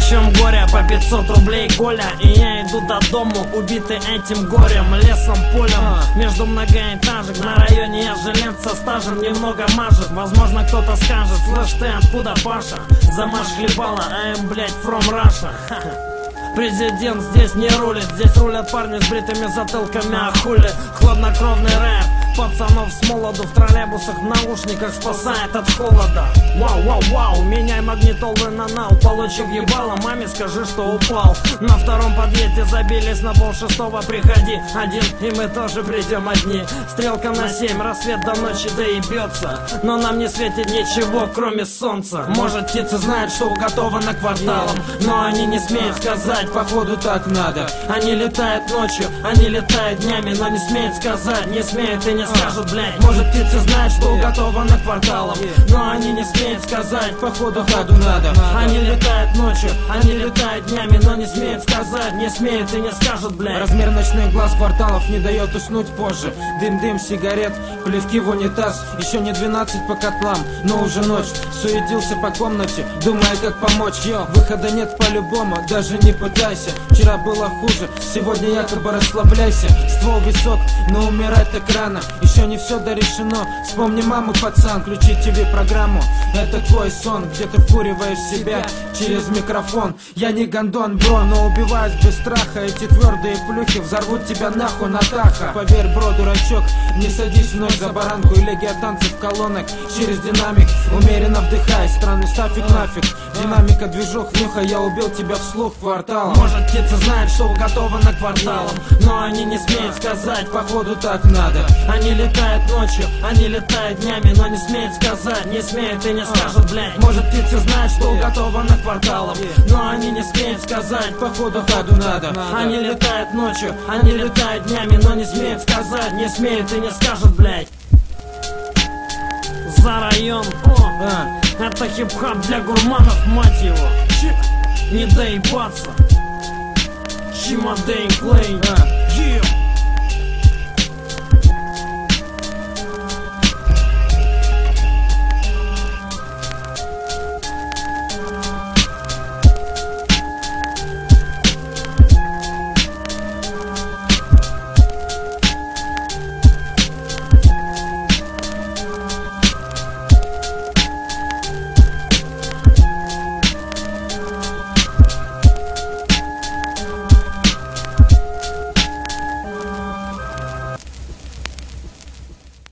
чем горе по 500 рублей Коля. И я иду до дому, убитый этим горем Лесом, полем, между многоэтажек На районе я жилец со стажем немного мажет. Возможно кто-то скажет, слышь ты откуда Паша? Замаш хлебала, а им, блять, from Russia Президент здесь не рулит, здесь рулят парни с бритыми затылками, а хули? Хладнокровный рэп, пацанов с молоду В троллейбусах в наушниках спасает от холода. Вау, вау, вау, меняй магнитолы на нал Получив ебало, маме скажи, что упал. На втором подъезде забились на пол шестого. Приходи один, и мы тоже придем одни. Стрелка на семь, рассвет до ночи доебется Но нам не светит ничего, кроме солнца. Может птицы знают, что уготовано кварталом Но они не смеют сказать походу так надо. Они летают ночью, они летают днями Но не смеют сказать, не смеют и не скажут, блядь. Может птицы знают, что уготовано кварталом Но они не смеют сказать, походу ходу надо. Они летают ночью, они летают днями Но не смеют сказать, не смеют и не скажут, блядь. Размер ночных глаз кварталов не дает уснуть позже. Дым-дым сигарет, плевки в унитаз. Еще не 12 по котлам, но уже ночь. Суетился по комнате, думая как помочь Йо, выхода нет по-любому, даже не пытайся. Вчера было хуже, сегодня якобы расслабляйся. Ствол висок, но умирать так рано. Еще не все дорешено. Вспомни маму, пацан, включи ТВ-программу Это твой сон, где ты вкуриваешь себя через микрофон. Я не гондон, бро, но убиваюсь без страха. Эти твердые плюхи взорвут тебя нахуй, Натаха. Поверь, бро, дурачок, не садись вновь за баранку. И легия танцев колонок через динамик. Умеренно вдыхай, странный стафик нафиг. Динамика, движок, нюха, я убил тебя вслух квартал Может птицы знают, что уготовано кварталом Но они не смеют сказать, походу так надо. Они летают ночью, они летают днями Но не смеют сказать, не смеют и не скажут, блядь. Может птицы знают, что уготовано кварталом. Но они не смеют сказать, походу ходу надо. Они летают ночью, они летают днями Но не смеют сказать, не смеют и не скажут, блядь. За район, о, это хип-хап для гурманов, мать его. Не доебаться. Чимадейн Клей